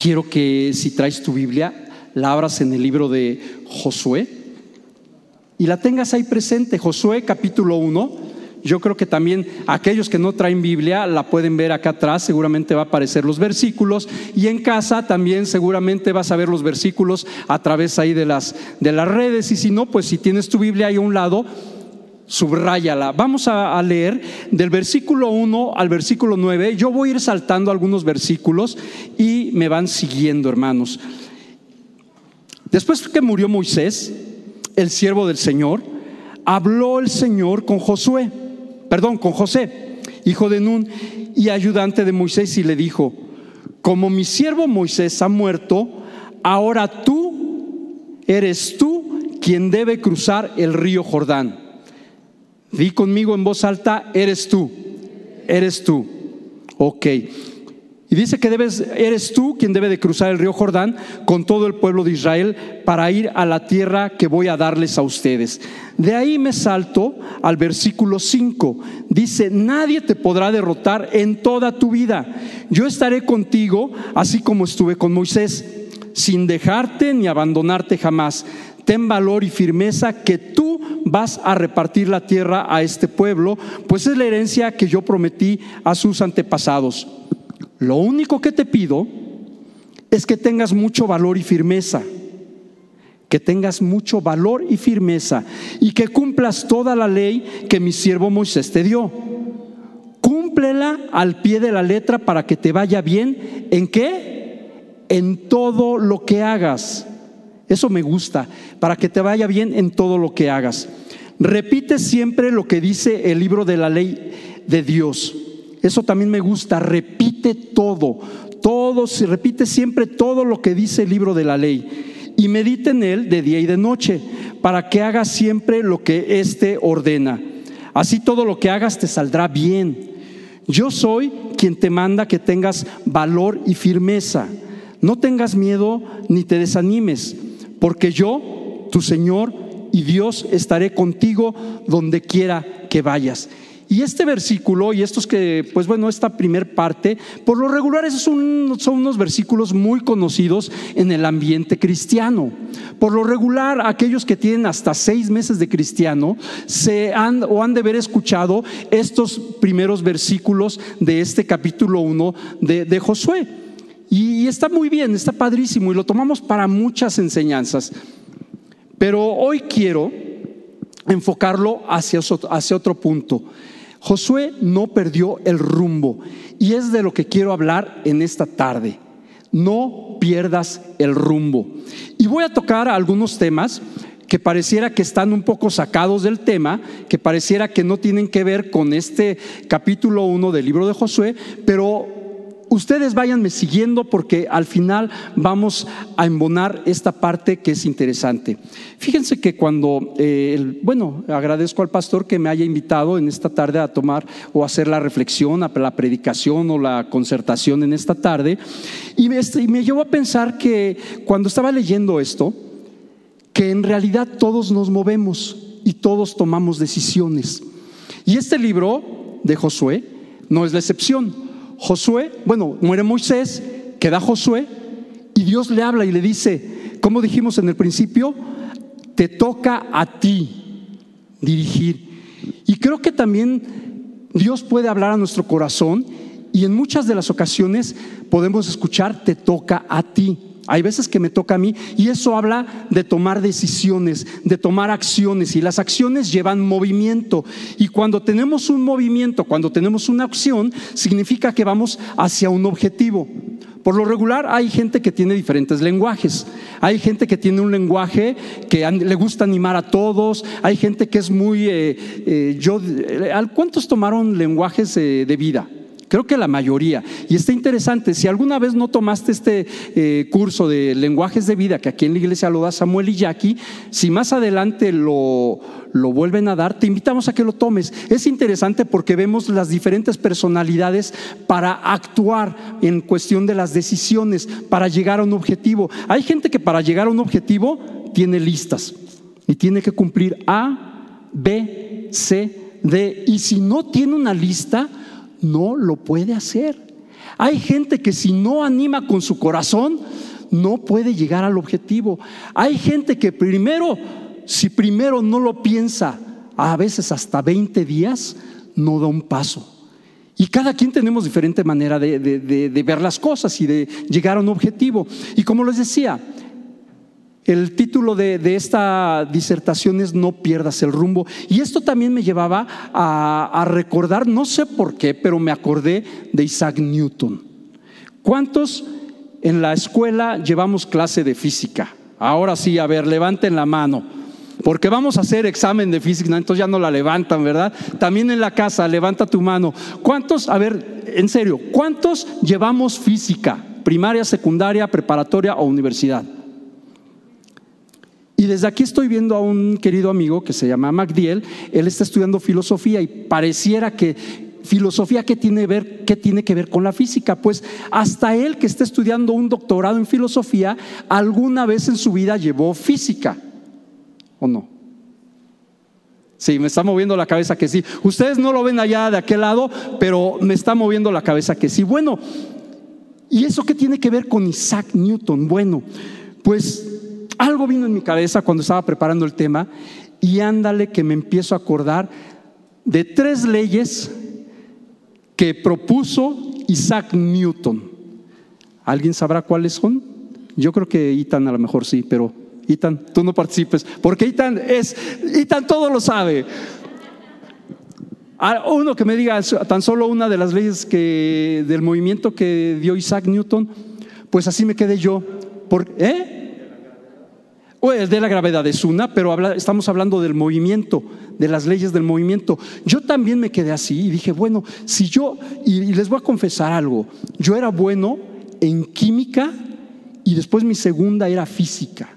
Quiero que si traes tu Biblia, la abras en el libro de Josué y la tengas ahí presente. Josué capítulo 1. Yo creo que también aquellos que no traen Biblia la pueden ver acá atrás, seguramente va a aparecer los versículos y en casa también seguramente vas a ver los versículos a través ahí de las, de las redes y si no, pues si tienes tu Biblia ahí a un lado, subráyala. Vamos a, leer del versículo 1 al versículo 9. Yo voy a ir saltando algunos versículos y me van siguiendo, hermanos. Después que murió Moisés, el siervo del Señor, habló el Señor con Josué, perdón, con José, hijo de Nun y ayudante de Moisés, y le dijo, como mi siervo Moisés ha muerto, ahora tú eres tú quien debe cruzar el río Jordán Di conmigo en voz alta, eres tú, eres tú. Ok. Y dice que debes, eres tú quien debe de cruzar el río Jordán con todo el pueblo de Israel para ir a la tierra que voy a darles a ustedes. De ahí me salto al versículo 5. Dice, nadie te podrá derrotar en toda tu vida. Yo estaré contigo así como estuve con Moisés, sin dejarte ni abandonarte jamás. Ten valor y firmeza que tú vas a repartir la tierra a este pueblo, pues es la herencia que yo prometí a sus antepasados. Lo único que te pido es que tengas mucho valor y firmeza, que tengas mucho valor y firmeza y que cumplas toda la ley que mi siervo Moisés te dio. Cúmplela al pie de la letra para que te vaya bien. ¿En qué? En todo lo que hagas. Eso me gusta, para que te vaya bien en todo lo que hagas. Repite siempre lo que dice el libro de la ley de Dios. Eso también me gusta, repite todo, todo, repite siempre todo lo que dice el libro de la ley y medite en él de día y de noche, para que hagas siempre lo que éste ordena. Así todo lo que hagas te saldrá bien. Yo soy quien te manda que tengas valor y firmeza. No tengas miedo ni te desanimes porque yo, tu Señor y Dios, estaré contigo donde quiera que vayas. Y este versículo y estos que, pues bueno, esta primer parte, por lo regular son, son unos versículos muy conocidos en el ambiente cristiano. Por lo regular, aquellos que tienen hasta seis meses de cristiano se han o han de haber escuchado estos primeros versículos de este capítulo 1 de, de Josué. Y está muy bien, está padrísimo y lo tomamos para muchas enseñanzas. Pero hoy quiero enfocarlo hacia, hacia otro punto. Josué no perdió el rumbo y es de lo que quiero hablar en esta tarde. No pierdas el rumbo. Y voy a tocar algunos temas que pareciera que están un poco sacados del tema, que pareciera que no tienen que ver con este capítulo 1 del libro de Josué, pero ustedes váyanme siguiendo porque al final vamos a embonar esta parte que es interesante. Fíjense que cuando, eh, bueno, agradezco al pastor que me haya invitado en esta tarde a tomar o hacer la reflexión, la predicación o la concertación en esta tarde, y me, y me llevó a pensar que cuando estaba leyendo esto, que en realidad todos nos movemos y todos tomamos decisiones. Y este libro de Josué no es la excepción. Josué, bueno, muere Moisés, queda Josué y Dios le habla y le dice, como dijimos en el principio, te toca a ti dirigir. Y creo que también Dios puede hablar a nuestro corazón y en muchas de las ocasiones podemos escuchar, te toca a ti. Hay veces que me toca a mí y eso habla de tomar decisiones, de tomar acciones y las acciones llevan movimiento y cuando tenemos un movimiento, cuando tenemos una acción, significa que vamos hacia un objetivo. Por lo regular hay gente que tiene diferentes lenguajes. Hay gente que tiene un lenguaje que le gusta animar a todos. Hay gente que es muy... Eh, eh, yo, eh, ¿Cuántos tomaron lenguajes de vida? Creo que la mayoría. Y está interesante, si alguna vez no tomaste este eh, curso de lenguajes de vida, que aquí en la iglesia lo da Samuel y Jackie, si más adelante lo, lo vuelven a dar, te invitamos a que lo tomes. Es interesante porque vemos las diferentes personalidades para actuar en cuestión de las decisiones, para llegar a un objetivo. Hay gente que para llegar a un objetivo tiene listas y tiene que cumplir A, B, C, D. Y si no tiene una lista, no lo puede hacer. Hay gente que si no anima con su corazón, no puede llegar al objetivo. Hay gente que primero, si primero no lo piensa, a veces hasta 20 días, no da un paso. Y cada quien tenemos diferente manera de, ver las cosas y de llegar a un objetivo. Y como les decía, el título de, esta disertación es No pierdas el rumbo. Y esto también me llevaba a, a, recordar, no sé por qué, pero me acordé de Isaac Newton. ¿Cuántos en la escuela llevamos clase de física? Ahora sí, a ver, levanten la mano. Porque vamos a hacer examen de física, entonces ya no la levantan, ¿verdad? También en la casa, levanta tu mano. ¿Cuántos, a ver, en serio, cuántos llevamos física? Primaria, secundaria, preparatoria o universidad. Y desde aquí estoy viendo a un querido amigo que se llama MacDiel, él está estudiando filosofía y pareciera que filosofía ¿qué tiene, ver, qué tiene que ver con la física. Pues hasta él que está estudiando un doctorado en filosofía, alguna vez en su vida llevó física, ¿o no? Sí, me está moviendo la cabeza que sí. Ustedes no lo ven allá de aquel lado, pero me está moviendo la cabeza que sí. Bueno, ¿y eso qué tiene que ver con Isaac Newton? Bueno, pues algo vino en mi cabeza cuando estaba preparando el tema y ándale que me empiezo a acordar de tres leyes que propuso Isaac Newton. ¿Alguien sabrá cuáles son? Yo creo que Itan a lo mejor sí, pero Itan, tú no participes, porque Itan es, Itan todo lo sabe. Ah, uno que me diga tan solo una de las leyes que, del movimiento que dio Isaac Newton, pues así me quedé yo. Por, ¿Eh? O el de la gravedad es una, pero estamos hablando del movimiento, de las leyes del movimiento. Yo también me quedé así y dije, bueno, si yo, y, les voy a confesar algo, yo era bueno en química y después mi segunda era física.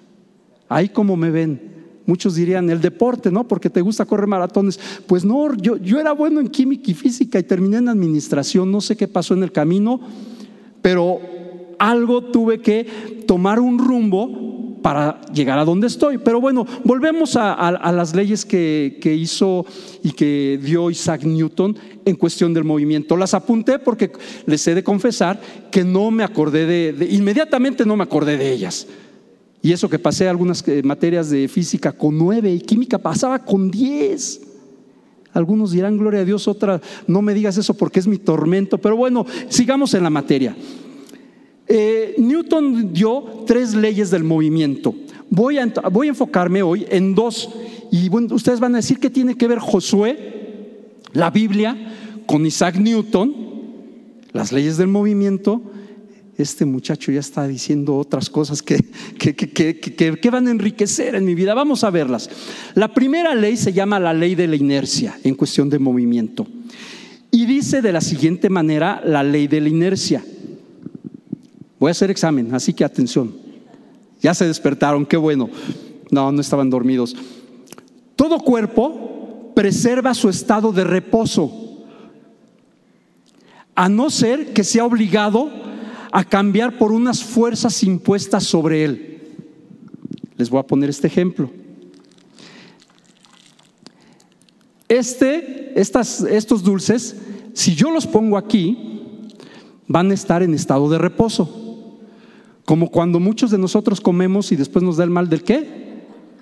Ahí como me ven. Muchos dirían el deporte, ¿no? Porque te gusta correr maratones. Pues no, yo, yo era bueno en química y física y terminé en administración. No sé qué pasó en el camino, pero algo tuve que tomar un rumbo para llegar a donde estoy. Pero bueno, volvemos a, las leyes que, hizo y que dio Isaac Newton en cuestión del movimiento. Las apunté porque les he de confesar que no me acordé de, inmediatamente no me acordé de ellas. Y eso que pasé algunas eh, materias de física con nueve y química pasaba con diez. Algunos dirán, gloria a Dios, otra, no me digas eso porque es mi tormento. Pero bueno, sigamos en la materia. Eh, Newton dio tres leyes del movimiento. Voy a, enfocarme hoy en dos. Y bueno, ustedes van a decir que tiene que ver Josué, la Biblia, con Isaac Newton, las leyes del movimiento. Este muchacho ya está diciendo otras cosas que, que, van a enriquecer en mi vida. Vamos a verlas. La primera ley se llama la ley de la inercia en cuestión de movimiento. Y dice de la siguiente manera la ley de la inercia. Voy a hacer examen, así que atención. Ya se despertaron, qué bueno. No, no estaban dormidos. Todo cuerpo preserva su estado de reposo, a no ser que sea obligado a cambiar por unas fuerzas impuestas sobre él. Les voy a poner este ejemplo. Este, estas, estos dulces, si yo los pongo aquí, van a estar en estado de reposo. Como cuando muchos de nosotros comemos y después nos da el mal del qué.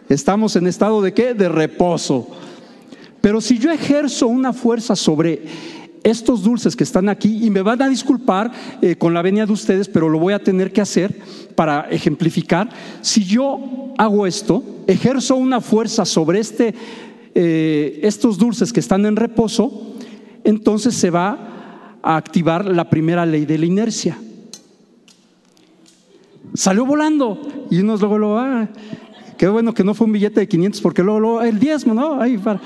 Estamos en estado de qué? De reposo. Pero si yo ejerzo una fuerza sobre estos dulces que están aquí, y me van a disculpar eh, con la venia de ustedes, pero lo voy a tener que hacer para ejemplificar, si yo hago esto, ejerzo una fuerza sobre este, eh, estos dulces que están en reposo, entonces se va a activar la primera ley de la inercia. Salió volando. Y unos luego lo, ah, qué bueno que no fue un billete de 500 porque luego, el diezmo, ¿no? Ahí para.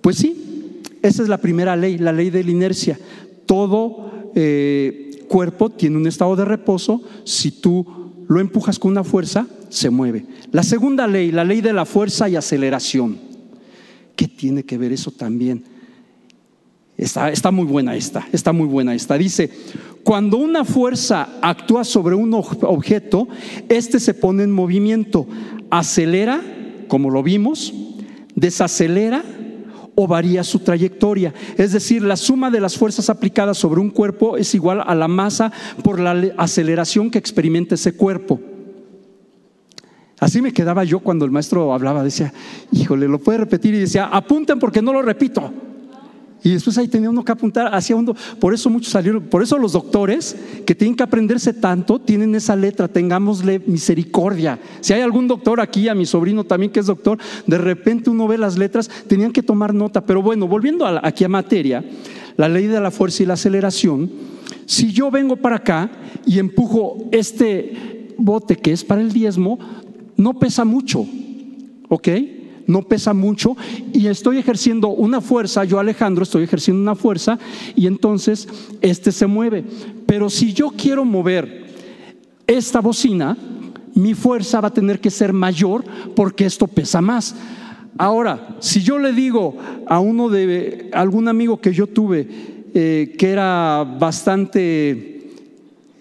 Pues sí, esa es la primera ley, la ley de la inercia. Todo eh, cuerpo tiene un estado de reposo. Si tú lo empujas con una fuerza, se mueve. La segunda ley, la ley de la fuerza y aceleración. ¿Qué tiene que ver eso también? Está, está muy buena esta, está muy buena esta. Dice, cuando una fuerza actúa sobre un objeto, éste se pone en movimiento, acelera, como lo vimos, desacelera o varía su trayectoria. Es decir, la suma de las fuerzas aplicadas sobre un cuerpo es igual a la masa por la aceleración que experimenta ese cuerpo. Así me quedaba yo cuando el maestro hablaba, decía, híjole, lo puede repetir y decía, apunten porque no lo repito. Y después ahí tenía uno que apuntar hacia uno. Por eso muchos salieron, por eso los doctores que tienen que aprenderse tanto tienen esa letra, tengámosle misericordia. Si hay algún doctor aquí, a mi sobrino también que es doctor, de repente uno ve las letras, tenían que tomar nota. Pero bueno, volviendo aquí a materia, la ley de la fuerza y la aceleración, si yo vengo para acá y empujo este bote que es para el diezmo, no pesa mucho, ¿ok? No pesa mucho y estoy ejerciendo una fuerza, yo Alejandro estoy ejerciendo una fuerza y entonces este se mueve. Pero si yo quiero mover esta bocina, mi fuerza va a tener que ser mayor porque esto pesa más. Ahora, si yo le digo a uno de algún amigo que yo tuve eh, que era bastante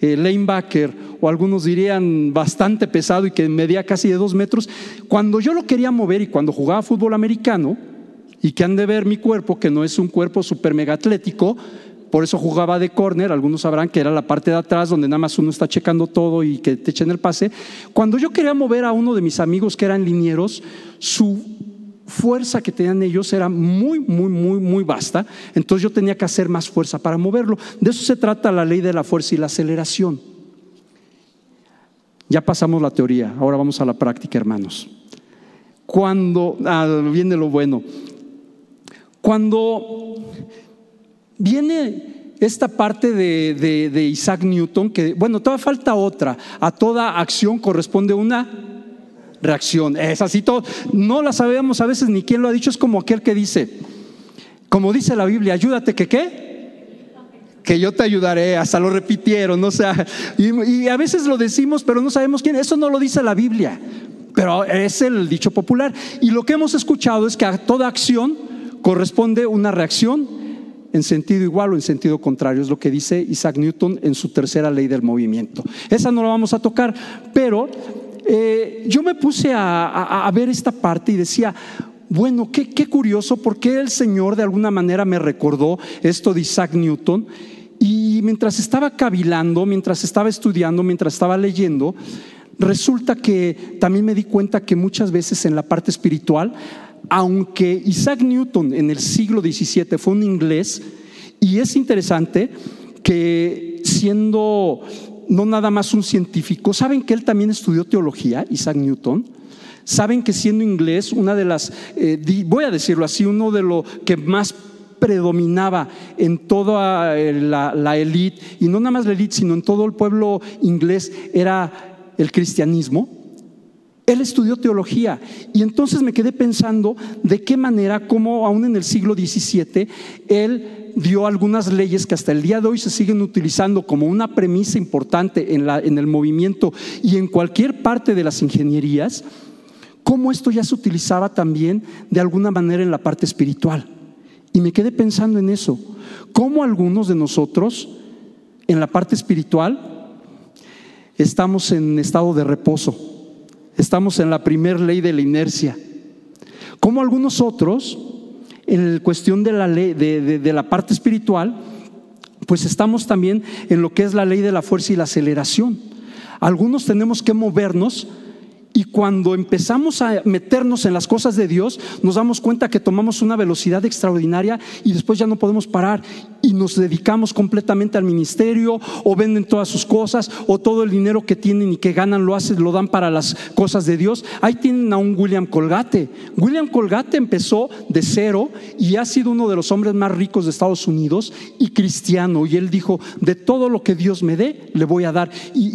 eh, lanebacker o algunos dirían bastante pesado y que medía casi de dos metros, cuando yo lo quería mover y cuando jugaba fútbol americano, y que han de ver mi cuerpo, que no es un cuerpo super mega atlético, por eso jugaba de corner, algunos sabrán que era la parte de atrás donde nada más uno está checando todo y que te echen el pase. Cuando yo quería mover a uno de mis amigos que eran linieros, su fuerza que tenían ellos era muy, muy, muy, muy vasta. Entonces yo tenía que hacer más fuerza para moverlo. De eso se trata la ley de la fuerza y la aceleración. Ya pasamos la teoría, ahora vamos a la práctica, hermanos. Cuando, ah, viene lo bueno, cuando viene esta parte de, Isaac Newton, que, bueno, todavía falta otra, a toda acción corresponde una reacción. Es así todo. No la sabemos a veces ni quién lo ha dicho. Es como aquel que dice, como dice la Biblia, ayúdate que qué. Que yo te ayudaré, hasta lo repitieron, ¿no? sea, y, a veces lo decimos, pero no sabemos quién. Eso no lo dice la Biblia, pero es el dicho popular. Y lo que hemos escuchado es que a toda acción corresponde una reacción en sentido igual o en sentido contrario. Es lo que dice Isaac Newton en su tercera ley del movimiento. Esa no la vamos a tocar, pero eh, yo me puse a, ver esta parte y decía, bueno, qué curioso, porque el Señor de alguna manera me recordó esto de Isaac Newton. Y mientras estaba cavilando, mientras estaba estudiando, mientras estaba leyendo, resulta que también me di cuenta que muchas veces en la parte espiritual, aunque Isaac Newton en el siglo XVII fue un inglés, y es interesante que siendo no nada más un científico. ¿Saben que él también estudió teología, Isaac Newton? ¿Saben que siendo inglés, una de las, eh, voy a decirlo así, uno de lo que más predominaba en toda eh, la, élite, y no nada más la élite, sino en todo el pueblo inglés, era el cristianismo? Él estudió teología y entonces me quedé pensando de qué manera, como aún en el siglo XVII, él dio algunas leyes que hasta el día de hoy se siguen utilizando como una premisa importante en, la, en el movimiento y en cualquier parte de las ingenierías, cómo esto ya se utilizaba también de alguna manera en la parte espiritual. Y me quedé pensando en eso, cómo algunos de nosotros en la parte espiritual estamos en estado de reposo, estamos en la primer ley de la inercia, cómo algunos otros en cuestión de la ley, de, la parte espiritual, pues estamos también en lo que es la ley de la fuerza y la aceleración. Algunos tenemos que movernos y cuando empezamos a meternos en las cosas de Dios, nos damos cuenta que tomamos una velocidad extraordinaria y después ya no podemos parar y nos dedicamos completamente al ministerio o venden todas sus cosas o todo el dinero que tienen y que ganan lo hacen, lo dan para las cosas de Dios. Ahí tienen a un William Colgate. William Colgate empezó de cero y ha sido uno de los hombres más ricos de Estados Unidos y cristiano. Y él dijo, de todo lo que Dios me dé, le voy a dar. Y,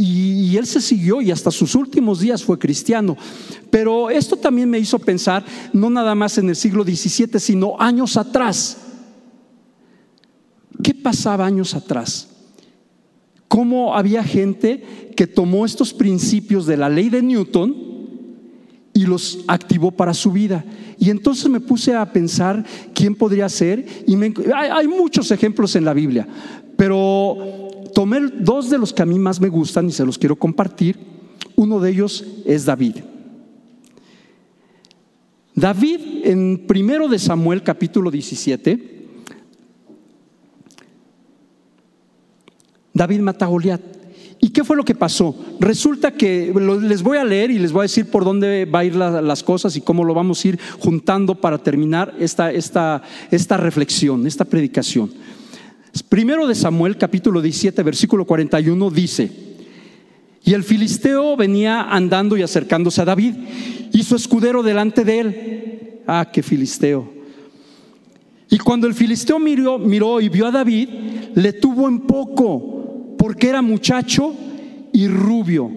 y él se siguió y hasta sus últimos días fue cristiano. Pero esto también me hizo pensar, no nada más en el siglo XVII, sino años atrás. ¿Qué pasaba años atrás? ¿Cómo había gente que tomó estos principios de la ley de Newton y los activó para su vida? Y entonces me puse a pensar quién podría ser. Y hay, hay muchos ejemplos en la Biblia, pero tomé dos de los que a mí más me gustan y se los quiero compartir. Uno de ellos es David. David en primero de Samuel capítulo 17 David mata a Goliat. ¿Y qué fue lo que pasó? Resulta que les voy a leer y les voy a decir por dónde va a ir las cosas y cómo lo vamos a ir juntando para terminar esta, esta, esta reflexión, esta predicación. Primero de Samuel, capítulo 17, versículo 41, dice, y el filisteo venía andando y acercándose a David y su escudero delante de él. Ah, qué filisteo. Y cuando el filisteo miró, miró y vio a David, le tuvo en poco, porque era muchacho y rubio.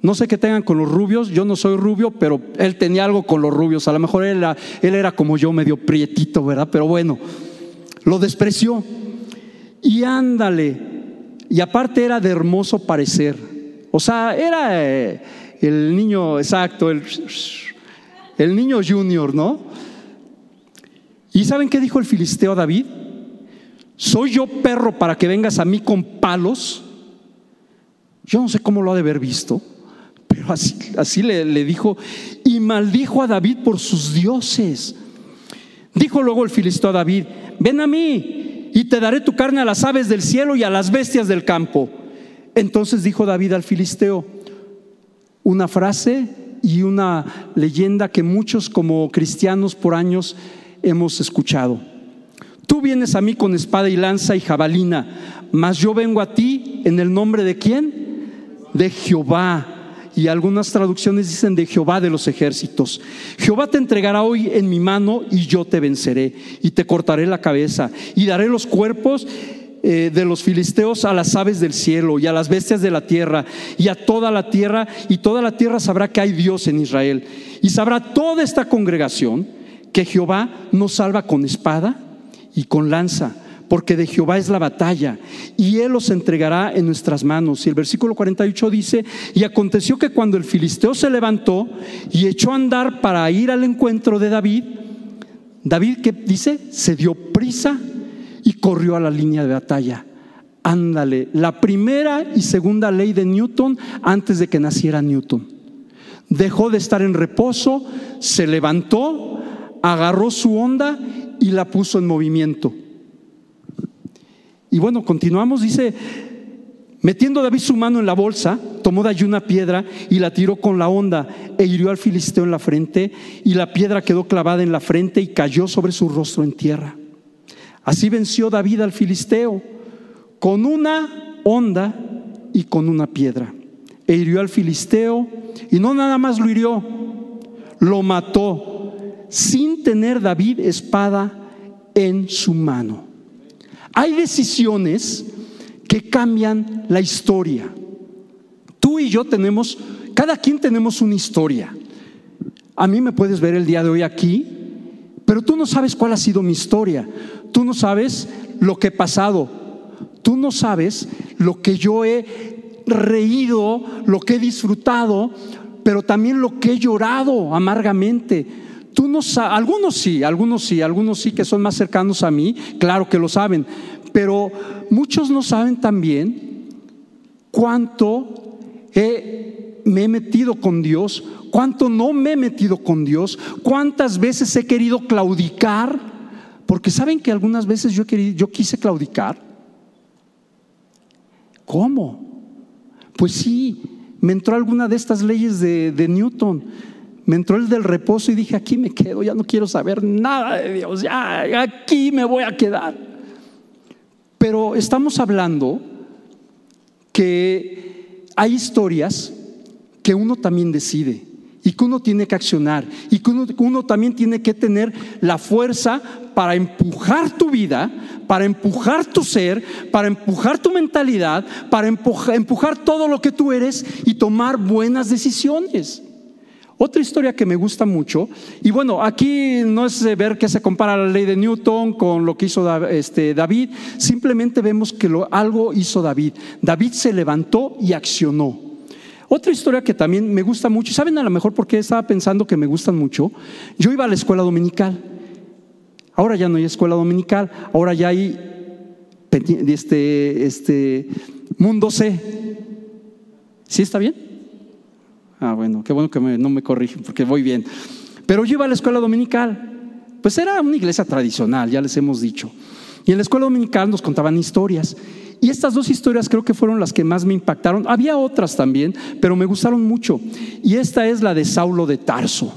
No sé qué tengan con los rubios, yo no soy rubio, pero él tenía algo con los rubios. A lo mejor él era, él era como yo, medio prietito, ¿verdad? Pero bueno, lo despreció. Y ándale, y aparte era de hermoso parecer. O sea, era eh, el niño exacto, el, el niño junior, ¿no? ¿Y saben qué dijo el filisteo a David? ¿Soy yo perro para que vengas a mí con palos? Yo no sé cómo lo ha de haber visto, pero así, así le, le dijo y maldijo a David por sus dioses. Dijo luego el filisteo a David, ven a mí y te daré tu carne a las aves del cielo y a las bestias del campo. Entonces dijo David al filisteo, una frase y una leyenda que muchos como cristianos por años hemos escuchado. Tú vienes a mí con espada y lanza y jabalina, mas yo vengo a ti en el nombre de quién? De Jehová. Y algunas traducciones dicen de Jehová de los ejércitos. Jehová te entregará hoy en mi mano y yo te venceré y te cortaré la cabeza y daré los cuerpos eh, de los filisteos a las aves del cielo y a las bestias de la tierra y a toda la tierra y toda la tierra sabrá que hay Dios en Israel y sabrá toda esta congregación que Jehová nos salva con espada y con lanza, porque de Jehová es la batalla, y Él los entregará en nuestras manos. Y el versículo 48 dice, y aconteció que cuando el filisteo se levantó y echó a andar para ir al encuentro de David, David que dice, se dio prisa corrió a la línea de batalla. Ándale, la primera y segunda ley de Newton antes de que naciera Newton. Dejó de estar en reposo, se levantó, agarró su onda y la puso en movimiento. Y bueno, continuamos, dice, metiendo David su mano en la bolsa, tomó de allí una piedra y la tiró con la onda e hirió al filisteo en la frente y la piedra quedó clavada en la frente y cayó sobre su rostro en tierra. Así venció David al filisteo con una onda y con una piedra. E hirió al filisteo y no nada más lo hirió, lo mató sin tener David espada en su mano. Hay decisiones que cambian la historia. Tú y yo tenemos, cada quien tenemos una historia. A mí me puedes ver el día de hoy aquí, pero tú no sabes cuál ha sido mi historia. Tú no sabes lo que he pasado. Tú no sabes lo que yo he reído, lo que he disfrutado, pero también lo que he llorado amargamente Tú no algunos sí, algunos sí, algunos sí que son más cercanos a mí, claro que lo saben, pero muchos no saben también cuánto me he metido con Dios, cuánto no me he metido con Dios, cuántas veces he querido claudicar, porque saben que algunas veces yo, yo quise claudicar. ¿Cómo? Pues sí, me entró alguna de estas leyes de Newton me entró el del reposo y dije, aquí me quedo, ya no quiero saber nada de Dios, ya aquí me voy a quedar. Pero estamos hablando que hay historias que uno también decide y que uno tiene que accionar y que uno, también tiene que tener la fuerza para empujar tu vida, para empujar tu ser, para empujar tu mentalidad, para empujar todo lo que tú eres y tomar buenas decisiones. Otra historia que me gusta mucho, y bueno, aquí no es ver que se compara la ley de Newton con lo que hizo este, David, simplemente vemos que algo hizo David. David se levantó y accionó. Otra historia que también me gusta mucho, ¿saben a lo mejor por qué estaba pensando que me gustan mucho? Yo iba a la escuela dominical. Ahora ya no hay escuela dominical, ahora ya hay este, este mundo C. ¿Sí está bien? Ah, bueno, qué bueno que no me corrigen porque voy bien. Pero yo iba a la escuela dominical. Pues era una iglesia tradicional, ya les hemos dicho. Y en la escuela dominical nos contaban historias. Y estas dos historias creo que fueron las que más me impactaron. Había otras también, pero me gustaron mucho. Y esta es la de Saulo de Tarso.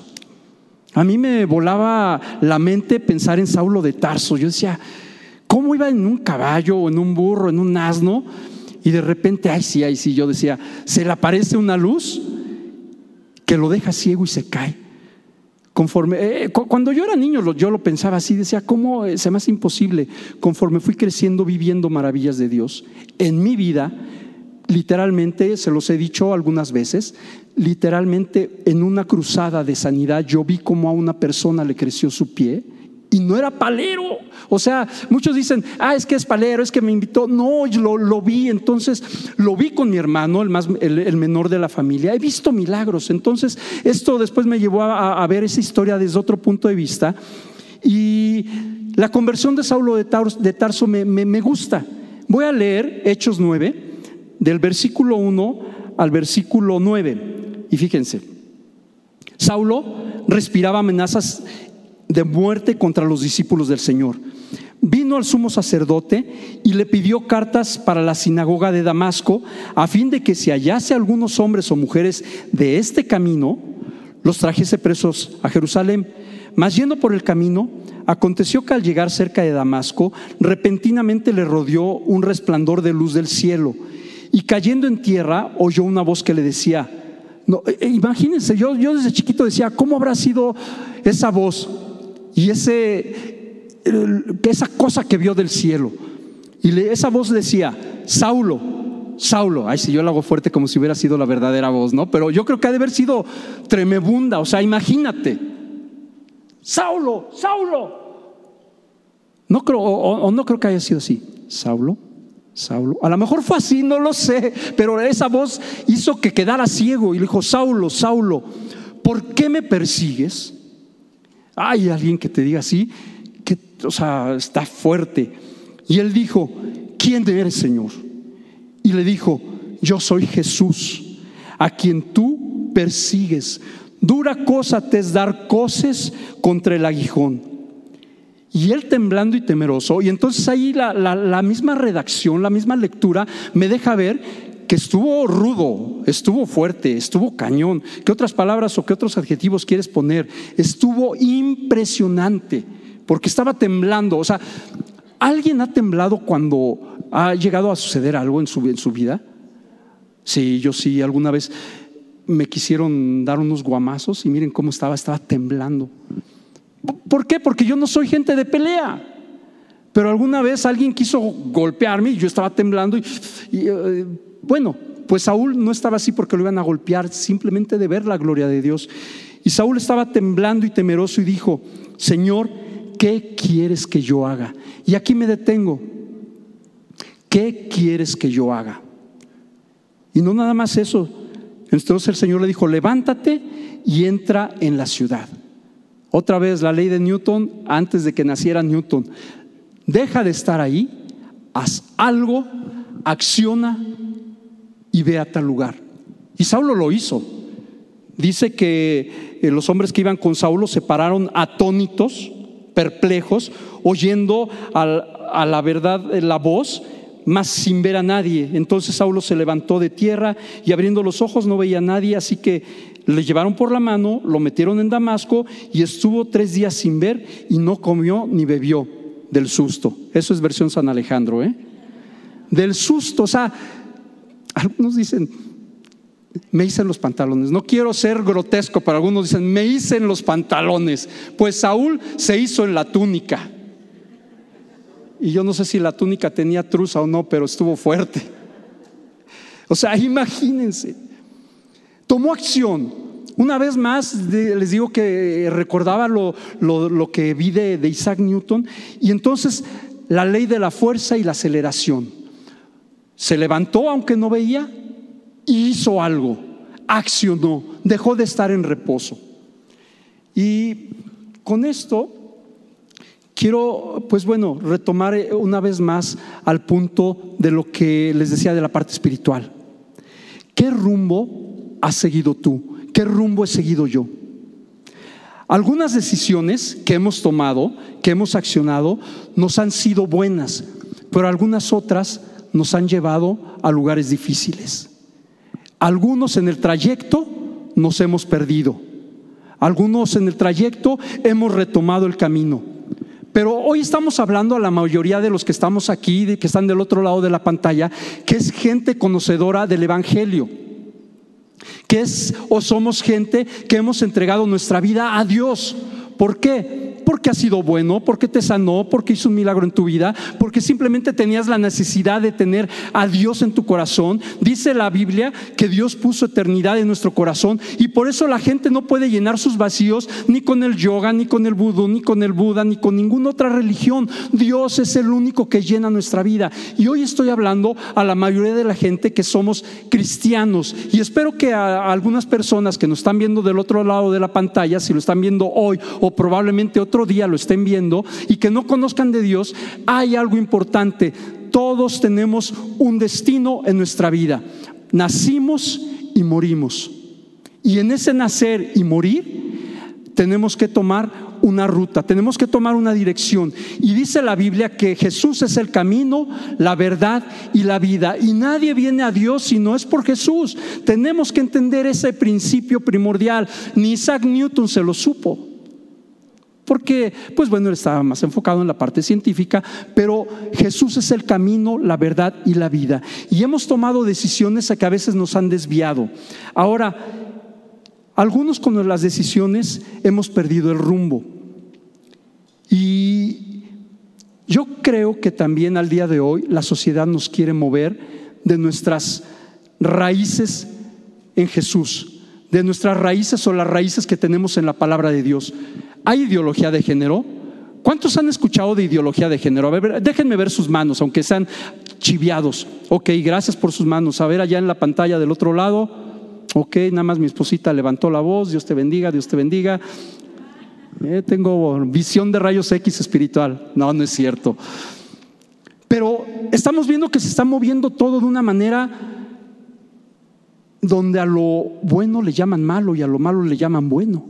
A mí me volaba la mente pensar en Saulo de Tarso. Yo decía, ¿cómo iba en un caballo o en un burro, en un asno? Y de repente, ay sí, ay sí, yo decía, se le aparece una luz que lo deja ciego y se cae. Conforme, eh, cuando yo era niño, yo lo pensaba así, decía, ¿cómo se me hace imposible? Conforme fui creciendo, viviendo maravillas de Dios, en mi vida, literalmente, se los he dicho algunas veces, literalmente en una cruzada de sanidad, yo vi cómo a una persona le creció su pie y no era palero. O sea, muchos dicen, ah, es que es palero, es que me invitó. No, yo lo, vi, entonces lo vi con mi hermano, el, más, el, menor de la familia. He visto milagros. Entonces, esto después me llevó a, ver esa historia desde otro punto de vista. Y la conversión de Saulo de Tarso, Tarso me, me gusta. Voy a leer Hechos 9, del versículo 1 al versículo 9. Y fíjense, Saulo respiraba amenazas de muerte contra los discípulos del Señor. Vino al sumo sacerdote y le pidió cartas para la sinagoga de Damasco, a fin de que si hallase algunos hombres o mujeres de este camino, los trajese presos a Jerusalén. Mas yendo por el camino, aconteció que al llegar cerca de Damasco, repentinamente le rodeó un resplandor de luz del cielo, y cayendo en tierra oyó una voz que le decía, no, eh, imagínense, yo, yo desde chiquito decía, ¿cómo habrá sido esa voz? Y ese, esa cosa que vio del cielo. Y esa voz decía, Saulo, Saulo, ay, si yo lo hago fuerte como si hubiera sido la verdadera voz, ¿no? Pero yo creo que ha de haber sido tremebunda, o sea, imagínate, Saulo, Saulo. No creo, o, no creo que haya sido así, Saulo, Saulo. A lo mejor fue así, no lo sé, pero esa voz hizo que quedara ciego y le dijo, Saulo, Saulo, ¿por qué me persigues? Hay alguien que te diga así, que, o sea, está fuerte. Y él dijo, ¿quién eres, Señor? Y le dijo, yo soy Jesús, a quien tú persigues. Dura cosa te es dar coces contra el aguijón. Y él temblando y temeroso, y entonces ahí la, la misma redacción, la misma lectura me deja ver que estuvo rudo, estuvo fuerte, estuvo cañón. ¿Qué otras palabras o qué otros adjetivos quieres poner? Estuvo impresionante, porque estaba temblando. O sea, ¿alguien ha temblado cuando ha llegado a suceder algo en su, en su vida? Sí, yo sí, alguna vez me quisieron dar unos guamazos y miren cómo estaba, estaba temblando. ¿Por qué? Porque yo no soy gente de pelea. Pero alguna vez alguien quiso golpearme y yo estaba temblando y, eh, bueno, pues Saúl no estaba así porque lo iban a golpear, simplemente de ver la gloria de Dios. Y Saúl estaba temblando y temeroso y dijo, Señor, ¿qué quieres que yo haga? Y aquí me detengo. ¿Qué quieres que yo haga? Y no nada más eso. Entonces el Señor le dijo, levántate y entra en la ciudad. Otra vez la ley de Newton, antes de que naciera Newton, deja de estar ahí, haz algo, acciona y ve a tal lugar. Y Saulo lo hizo. Dice que eh, los hombres que iban con Saulo se pararon atónitos, perplejos, oyendo a la verdad eh, la voz, mas sin ver a nadie. Entonces Saulo se levantó de tierra y abriendo los ojos no veía a nadie, así que le llevaron por la mano, lo metieron en Damasco y estuvo tres días sin ver y no comió ni bebió del susto. Eso es versión San Alejandro, ¿eh? Del susto, o sea, algunos dicen, me hice en los pantalones. No quiero ser grotesco, pero algunos dicen, me hice en los pantalones. Pues Saúl se hizo en la túnica. Y yo no sé si la túnica tenía truza o no, pero estuvo fuerte. O sea, imagínense. Tomó acción. Una vez más, les digo que recordaba lo, que vi de Isaac Newton. Y entonces, la ley de la fuerza y la aceleración. Se levantó aunque no veía y hizo algo, accionó, dejó de estar en reposo. Y con esto quiero, pues bueno, retomar una vez más al punto de lo que les decía de la parte espiritual. ¿Qué rumbo has seguido tú? ¿Qué rumbo he seguido yo? Algunas decisiones que hemos tomado, que hemos accionado, nos han sido buenas, pero algunas otras nos han llevado a lugares difíciles. Algunos en el trayecto nos hemos perdido. Algunos en el trayecto hemos retomado el camino. Pero hoy estamos hablando a la mayoría de los que estamos aquí, de que están del otro lado de la pantalla, que es gente conocedora del Evangelio, que es o somos gente que hemos entregado nuestra vida a Dios. ¿Por qué? Porque ha sido bueno, porque te sanó, porque hizo un milagro en tu vida, porque simplemente tenías la necesidad de tener a Dios en tu corazón. Dice la Biblia que Dios puso eternidad en nuestro corazón y por eso la gente no puede llenar sus vacíos ni con el yoga, ni con el vudú, ni con el Buda, ni con ninguna otra religión. Dios es el único que llena nuestra vida. Y hoy estoy hablando a la mayoría de la gente que somos cristianos y espero que a algunas personas que nos están viendo del otro lado de la pantalla, si lo están viendo hoy o probablemente otro día lo estén viendo y que no conozcan de Dios, hay algo importante. Todos tenemos un destino en nuestra vida. Nacimos y morimos. Y en ese nacer y morir tenemos que tomar una ruta, tenemos que tomar una dirección. Y dice la Biblia que Jesús es el camino, la verdad y la vida. Y nadie viene a Dios si no es por Jesús. Tenemos que entender ese principio primordial. Ni Isaac Newton se lo supo porque, pues bueno, él estaba más enfocado en la parte científica, pero Jesús es el camino, la verdad y la vida. Y hemos tomado decisiones que a veces nos han desviado. Ahora, algunos con las decisiones hemos perdido el rumbo. Y yo creo que también al día de hoy la sociedad nos quiere mover de nuestras raíces en Jesús, de nuestras raíces o las raíces que tenemos en la palabra de Dios. ¿Hay ideología de género? ¿Cuántos han escuchado de ideología de género? A ver, déjenme ver sus manos, aunque sean chiviados. Ok, gracias por sus manos. A ver, allá en la pantalla del otro lado. Ok, nada más mi esposita levantó la voz. Dios te bendiga, Dios te bendiga. Eh, tengo visión de rayos X espiritual. No, no es cierto. Pero estamos viendo que se está moviendo todo de una manera donde a lo bueno le llaman malo y a lo malo le llaman bueno.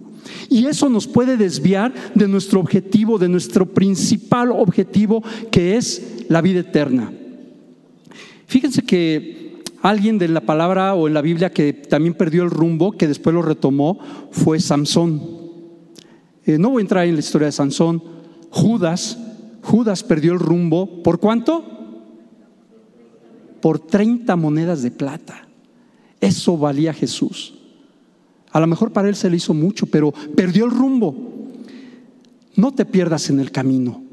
Y eso nos puede desviar de nuestro objetivo, de nuestro principal objetivo, que es la vida eterna. Fíjense que alguien de la palabra o en la Biblia que también perdió el rumbo, que después lo retomó, fue Sansón. Eh, no voy a entrar en la historia de Sansón. Judas, Judas perdió el rumbo. ¿Por cuánto? Por 30 monedas de plata. Eso valía Jesús. A lo mejor para él se le hizo mucho, pero perdió el rumbo. No te pierdas en el camino.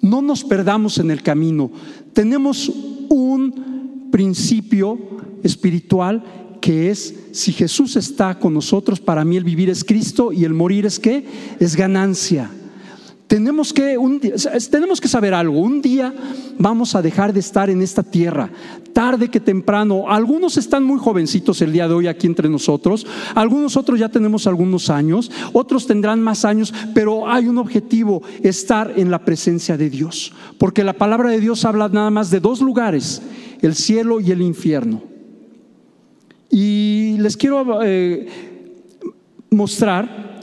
No nos perdamos en el camino. Tenemos un principio espiritual que es, si Jesús está con nosotros, para mí el vivir es Cristo y el morir es qué? Es ganancia. Tenemos que, tenemos que saber algo. Un día vamos a dejar de estar en esta tierra, tarde que temprano. Algunos están muy jovencitos el día de hoy aquí entre nosotros, algunos otros ya tenemos algunos años, otros tendrán más años, pero hay un objetivo, estar en la presencia de Dios. Porque la palabra de Dios habla nada más de dos lugares, el cielo y el infierno. Y les quiero eh, mostrar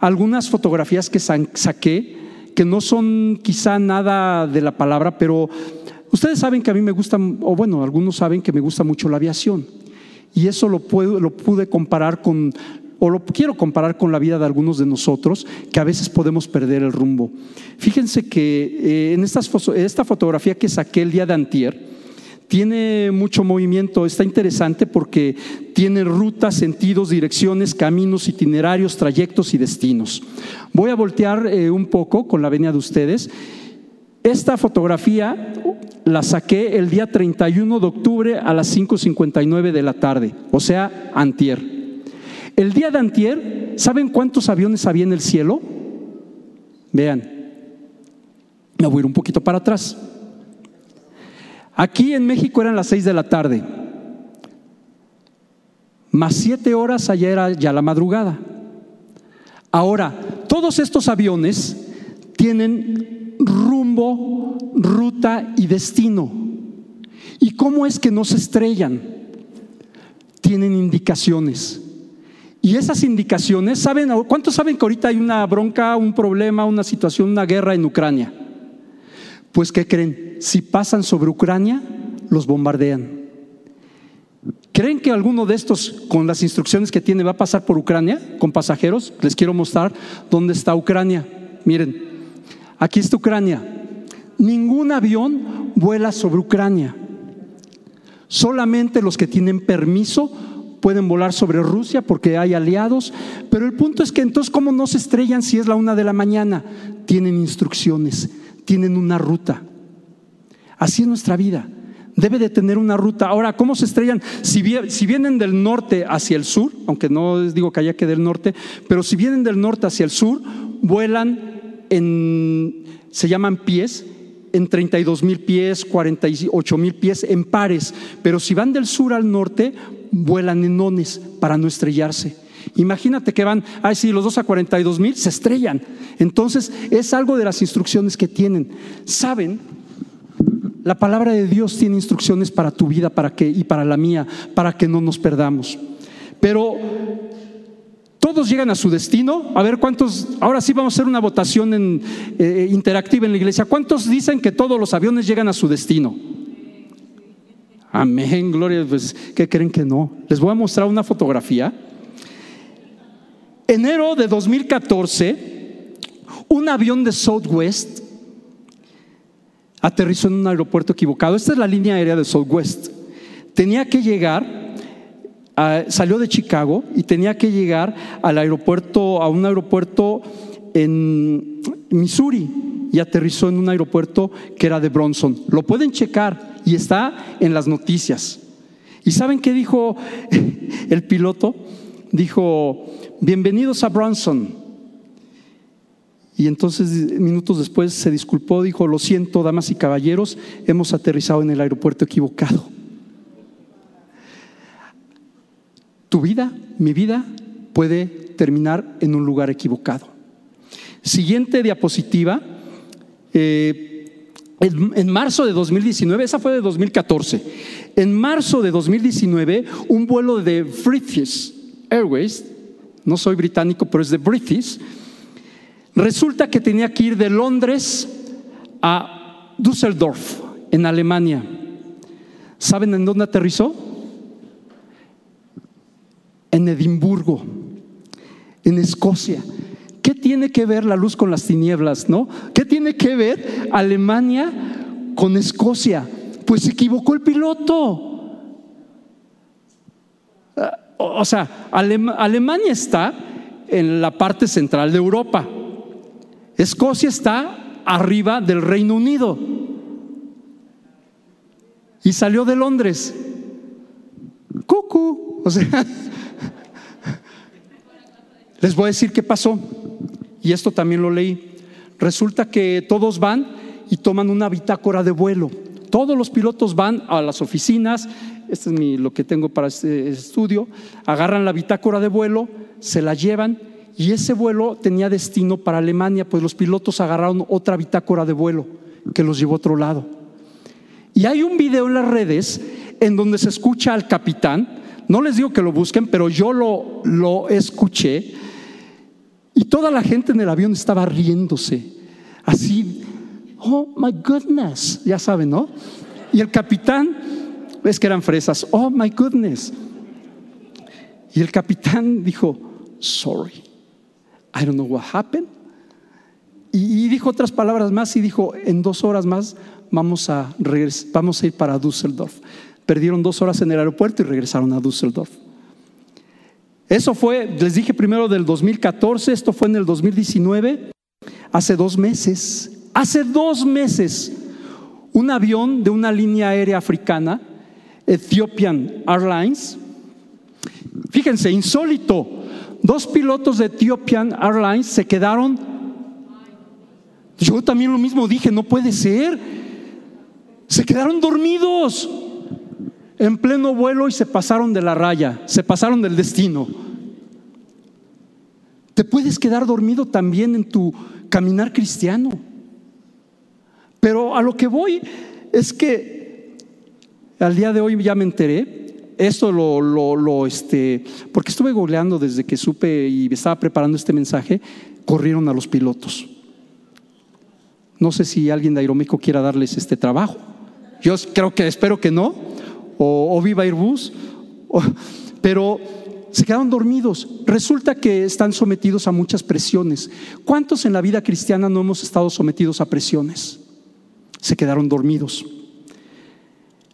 algunas fotografías que saqué que no son quizá nada de la palabra, pero ustedes saben que a mí me gusta, o bueno, algunos saben que me gusta mucho la aviación. Y eso lo, puedo, lo pude comparar con, o lo quiero comparar con la vida de algunos de nosotros, que a veces podemos perder el rumbo. Fíjense que eh, en estas, esta fotografía que saqué el día de antier, tiene mucho movimiento, está interesante porque tiene rutas, sentidos, direcciones, caminos, itinerarios, trayectos y destinos. Voy a voltear eh, un poco con la venia de ustedes. Esta fotografía la saqué el día 31 de octubre a las 5.59 de la tarde, o sea, antier. El día de antier, ¿saben cuántos aviones había en el cielo? Vean, me voy a ir un poquito para atrás. Aquí en México eran las seis de la tarde, más siete horas allá era ya la madrugada. Ahora, todos estos aviones tienen rumbo, ruta y destino. ¿Y cómo es que no se estrellan? Tienen indicaciones. Y esas indicaciones, ¿saben? ¿Cuántos saben que ahorita hay una bronca, un problema, una situación, una guerra en Ucrania? Pues ¿qué creen? Si pasan sobre Ucrania, los bombardean. ¿Creen que alguno de estos, con las instrucciones que tiene, va a pasar por Ucrania con pasajeros? Les quiero mostrar dónde está Ucrania. Miren, aquí está Ucrania. Ningún avión vuela sobre Ucrania. Solamente los que tienen permiso pueden volar sobre Rusia porque hay aliados. Pero el punto es que entonces, ¿cómo no se estrellan si es la una de la mañana? Tienen instrucciones, tienen una ruta. Así es nuestra vida debe de tener una ruta. Ahora, ¿cómo se estrellan? Si, vienen del norte hacia el sur, aunque no les digo que haya que del norte, pero si vienen del norte hacia el sur, vuelan en, se llaman pies, en 32 mil pies, 48 mil pies, en pares. Pero si van del sur al norte, vuelan en ones para no estrellarse. Imagínate que van, ay, sí, los dos a 42 mil se estrellan. Entonces, es algo de las instrucciones que tienen. Saben la palabra de Dios tiene instrucciones para tu vida para que, y para la mía, para que no nos perdamos. Pero todos llegan a su destino. A ver cuántos, ahora sí vamos a hacer una votación en, eh, interactiva en la iglesia. ¿Cuántos dicen que todos los aviones llegan a su destino? Amén, gloria. Pues, ¿qué creen que no? Les voy a mostrar una fotografía. Enero de 2014, un avión de Southwest aterrizó en un aeropuerto equivocado. Esta es la línea aérea de Southwest. Tenía que llegar, salió de Chicago y tenía que llegar al aeropuerto, a un aeropuerto en Missouri y aterrizó en un aeropuerto que era de Bronson. Lo pueden checar y está en las noticias. ¿Y saben qué dijo el piloto? Dijo, bienvenidos a Bronson. Y entonces, minutos después, se disculpó, dijo, lo siento, damas y caballeros, hemos aterrizado en el aeropuerto equivocado. Tu vida, mi vida, puede terminar en un lugar equivocado. Siguiente diapositiva. Eh, en, marzo de 2019, esa fue de 2014, en marzo de 2019, un vuelo de British Airways, no soy británico, pero es de British, Resulta que tenía que ir de Londres a Düsseldorf, en Alemania. ¿Saben en dónde aterrizó? En Edimburgo, en Escocia. ¿Qué tiene que ver la luz con las tinieblas, no? ¿Qué tiene que ver Alemania con Escocia? Pues se equivocó el piloto. Ah, o sea, Alemania está en la parte central de Europa. Escocia está arriba del Reino Unido. Y salió de Londres. Cucu. O sea, les voy a decir qué pasó. Y esto también lo leí. Resulta que todos van y toman una bitácora de vuelo. Todos los pilotos van a las oficinas, este es lo que tengo para este estudio, agarran la bitácora de vuelo, se la llevan y ese vuelo tenía destino para Alemania, pues los pilotos agarraron otra bitácora de vuelo que los llevó a otro lado. Y hay un video en las redes en donde se escucha al capitán, no les digo que lo busquen, pero yo lo, lo escuché, y toda la gente en el avión estaba riéndose, así, oh my goodness, ya saben, ¿no? Y el capitán, es que eran fresas, oh my goodness. Y el capitán dijo, sorry. I don't know what happened. Y, dijo otras palabras más y dijo, en dos horas más vamos a, vamos a ir para Düsseldorf. Perdieron dos horas en el aeropuerto y regresaron a Düsseldorf. Eso fue, les dije primero del 2014, esto fue en el 2019, hace dos meses, hace dos meses, un avión de una línea aérea africana, Ethiopian Airlines, fíjense, insólito, Dos pilotos de Ethiopian Airlines se quedaron. Yo también lo mismo dije, no puede ser. Se quedaron dormidos en pleno vuelo y se pasaron de la raya, se pasaron del destino. Te puedes quedar dormido también en tu caminar cristiano. Pero a lo que voy es que al día de hoy ya me enteré, esto lo, lo, lo, este, porque estuve googleando desde que supe y estaba preparando este mensaje, corrieron a los pilotos. No sé si alguien de Aeroméxico quiera darles este trabajo. Yo creo que, espero que no, o, o Viva Airbus, pero se quedaron dormidos. Resulta que están sometidos a muchas presiones. ¿Cuántos en la vida cristiana no hemos estado sometidos a presiones? Se quedaron dormidos.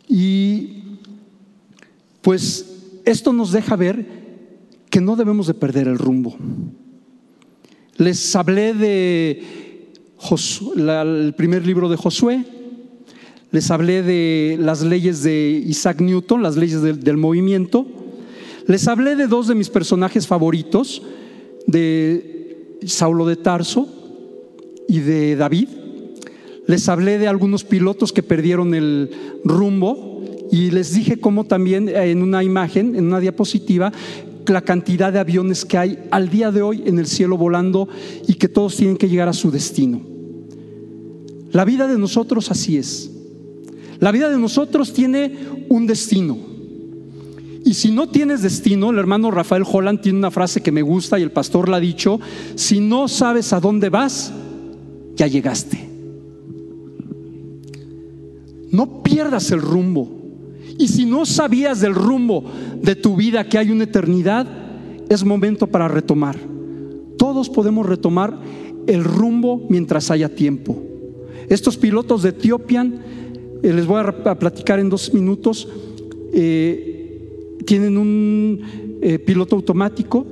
Y pues esto nos deja ver que no debemos de perder el rumbo. Les hablé de primer libro de Josué, les hablé de las leyes de Isaac Newton, las leyes del movimiento, les hablé de dos de mis personajes favoritos, de Saulo de Tarso y de David. Les hablé de algunos pilotos que perdieron el rumbo y les dije cómo también en una imagen, en una diapositiva, la cantidad de aviones que hay al día de hoy en el cielo volando y que todos tienen que llegar a su destino. La vida de nosotros así es. La vida de nosotros tiene un destino. Y si no tienes destino, el hermano Rafael Holland tiene una frase que me gusta y el pastor la ha dicho, si no sabes a dónde vas, ya llegaste. No pierdas el rumbo. Y si no sabías del rumbo de tu vida que hay una eternidad, es momento para retomar. Todos podemos retomar el rumbo mientras haya tiempo. Estos pilotos de Ethiopian, eh, les voy a, platicar en dos minutos, eh, tienen un eh, piloto automático.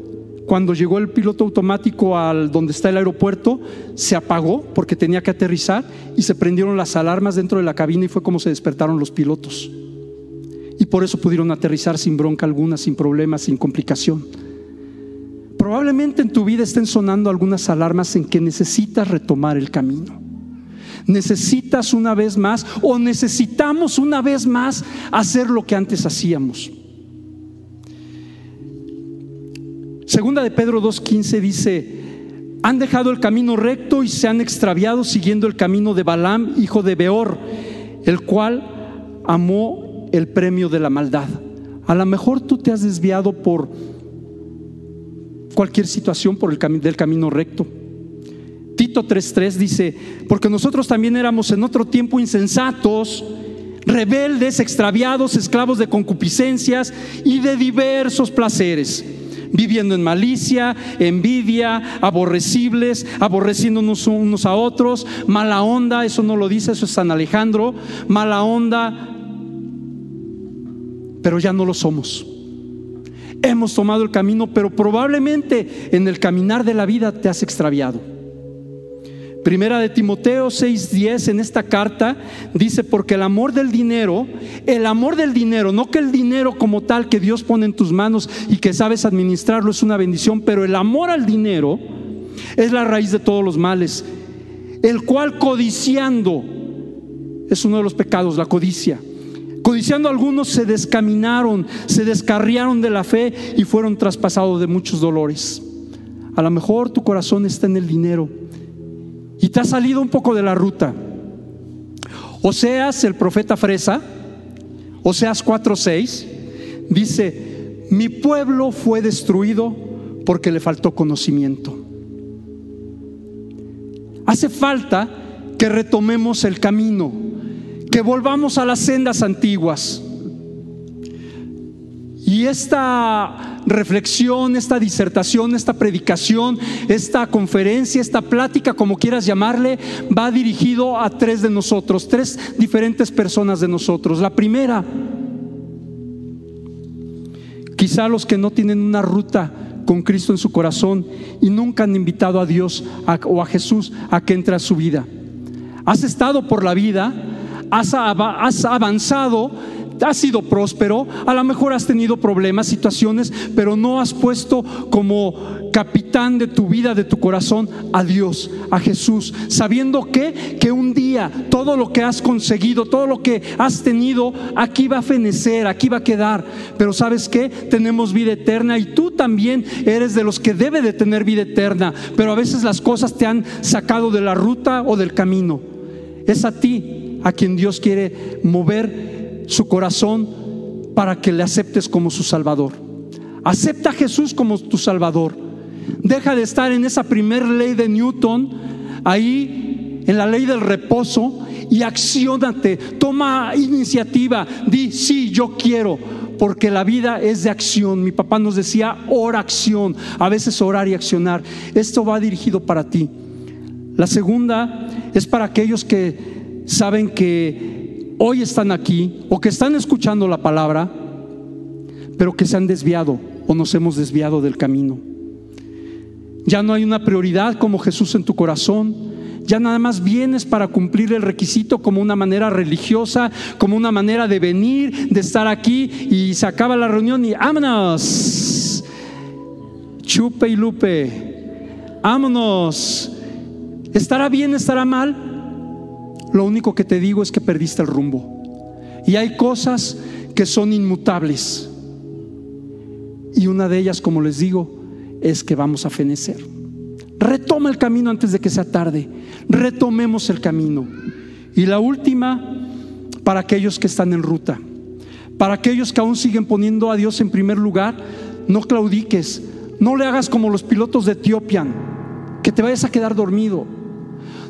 Cuando llegó el piloto automático al donde está el aeropuerto, se apagó porque tenía que aterrizar y se prendieron las alarmas dentro de la cabina y fue como se despertaron los pilotos. Por eso pudieron aterrizar sin bronca alguna, sin problemas, sin complicación. Probablemente en tu vida estén sonando algunas alarmas en que necesitas retomar el camino. Necesitas una vez más o necesitamos una vez más hacer lo que antes hacíamos. Segunda de Pedro 2.15 dice, han dejado el camino recto y se han extraviado siguiendo el camino de Balaam, hijo de Beor, el cual amó el premio de la maldad. A lo mejor tú te has desviado por cualquier situación por el camino del camino recto. Tito 3:3 dice, porque nosotros también éramos en otro tiempo insensatos, rebeldes, extraviados, esclavos de concupiscencias y de diversos placeres viviendo en malicia, envidia, aborrecibles, aborreciéndonos unos a otros, mala onda, eso no lo dice, eso es San Alejandro, mala onda, pero ya no lo somos. Hemos tomado el camino, pero probablemente en el caminar de la vida te has extraviado. Primera de Timoteo 6:10 en esta carta dice, porque el amor del dinero, el amor del dinero, no que el dinero como tal que Dios pone en tus manos y que sabes administrarlo es una bendición, pero el amor al dinero es la raíz de todos los males, el cual codiciando es uno de los pecados, la codicia. Codiciando algunos se descaminaron, se descarriaron de la fe y fueron traspasados de muchos dolores. A lo mejor tu corazón está en el dinero y te ha salido un poco de la ruta. O seas el profeta Fresa, o seas 4.6, dice, mi pueblo fue destruido porque le faltó conocimiento. Hace falta que retomemos el camino, que volvamos a las sendas antiguas. Y esta reflexión, esta disertación, esta predicación, esta conferencia, esta plática, como quieras llamarle, va dirigido a tres de nosotros, tres diferentes personas de nosotros. La primera, quizá los que no tienen una ruta con Cristo en su corazón y nunca han invitado a Dios o a Jesús a que entre a su vida. Has estado por la vida, has, avanzado has sido próspero, a lo mejor has tenido problemas, situaciones, pero no has puesto como capitán de tu vida, de tu corazón, a Dios, a Jesús, sabiendo que, que un día todo lo que has conseguido, todo lo que has tenido, aquí va a fenecer, aquí va a quedar. Pero sabes que tenemos vida eterna y tú también eres de los que debe de tener vida eterna, pero a veces las cosas te han sacado de la ruta o del camino. Es a ti a quien Dios quiere mover su corazón para que le aceptes como su Salvador. Acepta a Jesús como tu Salvador. Deja de estar en esa primer ley de Newton, ahí en la ley del reposo, y accionate. Toma iniciativa. Di, sí, yo quiero porque la vida es de acción. Mi papá nos decía oración, a veces orar y accionar. Esto va dirigido para ti. La segunda es para aquellos que saben que hoy están aquí o que están escuchando la palabra, pero que se han desviado o nos hemos desviado del camino. Ya no hay una prioridad como Jesús en tu corazón. Ya nada más vienes para cumplir el requisito como una manera religiosa, como una manera de venir, de estar aquí y se acaba la reunión y vámonos. Chupe y lupe. Vámonos. ¿Estará bien, estará mal? Lo único que te digo es que perdiste el rumbo. Y hay cosas que son inmutables. Y una de ellas, como les digo, es que vamos a fenecer. Retoma el camino antes de que sea tarde. Retomemos el camino. Y la última, para aquellos que están en ruta. Para aquellos que aún siguen poniendo a Dios en primer lugar, no claudiques. No le hagas como los pilotos de Ethiopian, que te vayas a quedar dormido.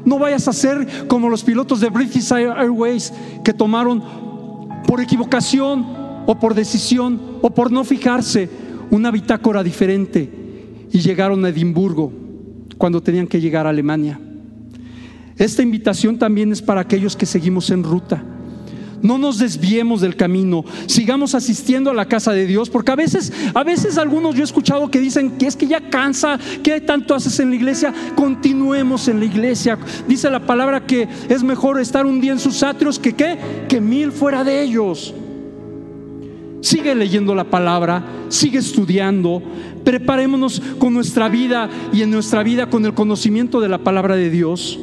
No vayas a ser como los pilotos de British Airways que tomaron por equivocación o por decisión o por no fijarse una bitácora diferente y llegaron a Edimburgo cuando tenían que llegar a Alemania. Esta invitación también es para aquellos que seguimos en ruta. No nos desviemos del camino, sigamos asistiendo a la casa de Dios, porque a veces, a veces algunos yo he escuchado que dicen que es que ya cansa, que tanto haces en la iglesia, continuemos en la iglesia. Dice la palabra que es mejor estar un día en sus atrios que qué, que mil fuera de ellos. Sigue leyendo la palabra, sigue estudiando, preparémonos con nuestra vida y en nuestra vida con el conocimiento de la palabra de Dios.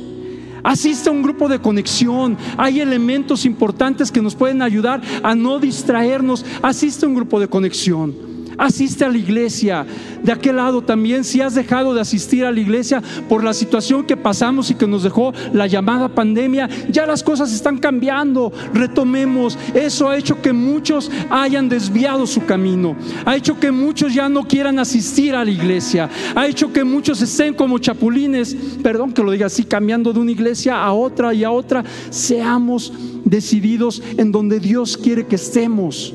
Asiste a un grupo de conexión. Hay elementos importantes que nos pueden ayudar a no distraernos. Asiste a un grupo de conexión. Asiste a la iglesia. De aquel lado también, si has dejado de asistir a la iglesia por la situación que pasamos y que nos dejó la llamada pandemia, ya las cosas están cambiando. Retomemos. Eso ha hecho que muchos hayan desviado su camino. Ha hecho que muchos ya no quieran asistir a la iglesia. Ha hecho que muchos estén como chapulines, perdón que lo diga así, cambiando de una iglesia a otra y a otra. Seamos decididos en donde Dios quiere que estemos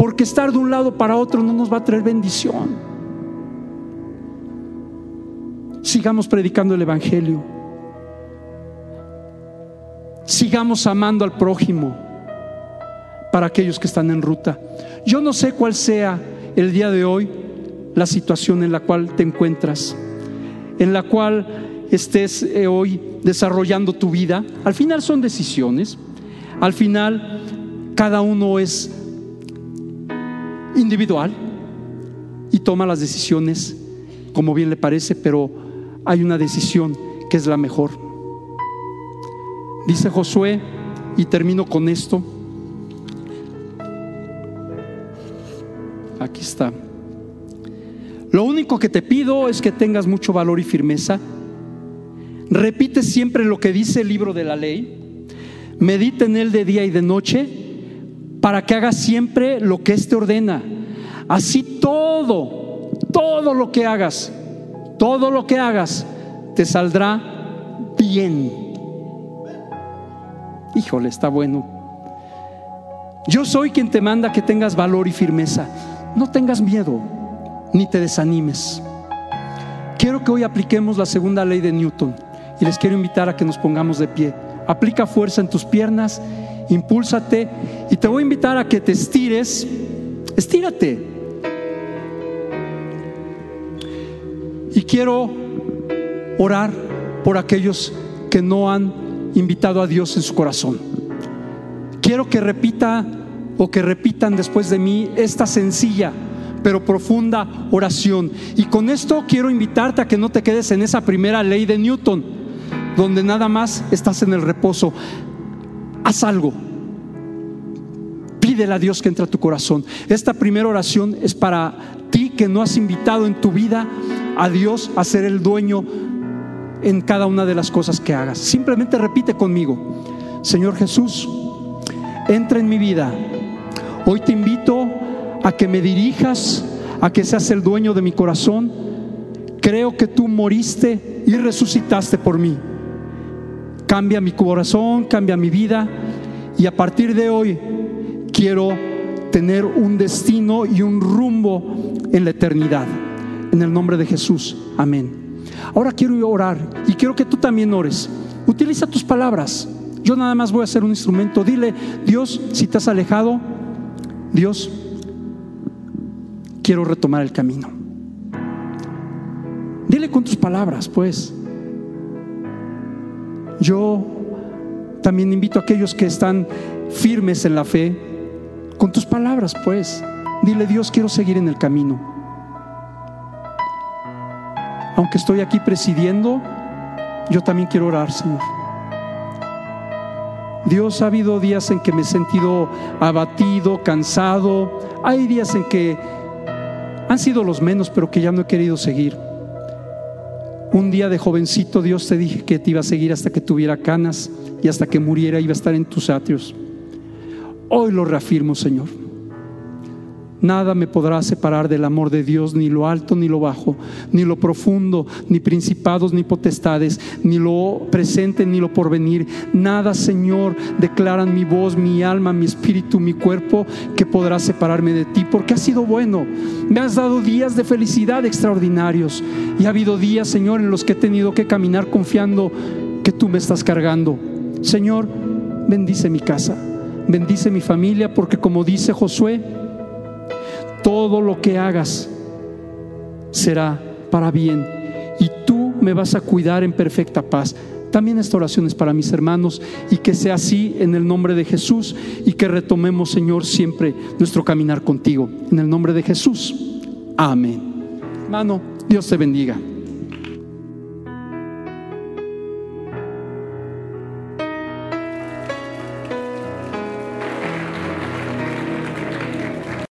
porque estar de un lado para otro no nos va a traer bendición. Sigamos predicando el Evangelio. Sigamos amando al prójimo para aquellos que están en ruta. Yo no sé cuál sea el día de hoy la situación en la cual te encuentras, en la cual estés eh, hoy desarrollando tu vida. Al final son decisiones. Al final cada uno es individual y toma las decisiones como bien le parece, pero hay una decisión que es la mejor. Dice Josué, y termino con esto, aquí está. Lo único que te pido es que tengas mucho valor y firmeza. Repite siempre lo que dice el libro de la ley. Medita en él de día y de noche para que hagas siempre lo que éste ordena. Así todo, todo lo que hagas, todo lo que hagas, te saldrá bien. Híjole, está bueno. Yo soy quien te manda que tengas valor y firmeza. No tengas miedo, ni te desanimes. Quiero que hoy apliquemos la segunda ley de Newton y les quiero invitar a que nos pongamos de pie. Aplica fuerza en tus piernas impúlsate y te voy a invitar a que te estires, estírate. Y quiero orar por aquellos que no han invitado a Dios en su corazón. Quiero que repita o que repitan después de mí esta sencilla pero profunda oración. Y con esto quiero invitarte a que no te quedes en esa primera ley de Newton, donde nada más estás en el reposo haz algo. Pídele a Dios que entre a tu corazón. Esta primera oración es para ti que no has invitado en tu vida a Dios a ser el dueño en cada una de las cosas que hagas. Simplemente repite conmigo, Señor Jesús, entra en mi vida. Hoy te invito a que me dirijas, a que seas el dueño de mi corazón. Creo que tú moriste y resucitaste por mí. Cambia mi corazón, cambia mi vida y a partir de hoy quiero tener un destino y un rumbo en la eternidad. En el nombre de Jesús. Amén. Ahora quiero orar y quiero que tú también ores. Utiliza tus palabras. Yo nada más voy a ser un instrumento. Dile, Dios, si te has alejado, Dios, quiero retomar el camino. Dile con tus palabras, pues. Yo también invito a aquellos que están firmes en la fe, con tus palabras, pues. Dile, Dios, quiero seguir en el camino. Aunque estoy aquí presidiendo, yo también quiero orar, Señor. Dios, ha habido días en que me he sentido abatido, cansado. Hay días en que han sido los menos, pero que ya no he querido seguir. Un día de jovencito Dios te dije que te iba a seguir hasta que tuviera canas y hasta que muriera iba a estar en tus atrios. Hoy lo reafirmo, Señor. Nada me podrá separar del amor de Dios, ni lo alto ni lo bajo, ni lo profundo, ni principados ni potestades, ni lo presente ni lo porvenir. Nada, Señor, declaran mi voz, mi alma, mi espíritu, mi cuerpo, que podrá separarme de ti, porque has sido bueno. Me has dado días de felicidad extraordinarios. Y ha habido días, Señor, en los que he tenido que caminar confiando que tú me estás cargando. Señor, bendice mi casa, bendice mi familia, porque como dice Josué, todo lo que hagas será para bien y tú me vas a cuidar en perfecta paz. También esta oración es para mis hermanos y que sea así en el nombre de Jesús y que retomemos, Señor, siempre nuestro caminar contigo. En el nombre de Jesús. Amén. Hermano, Dios te bendiga.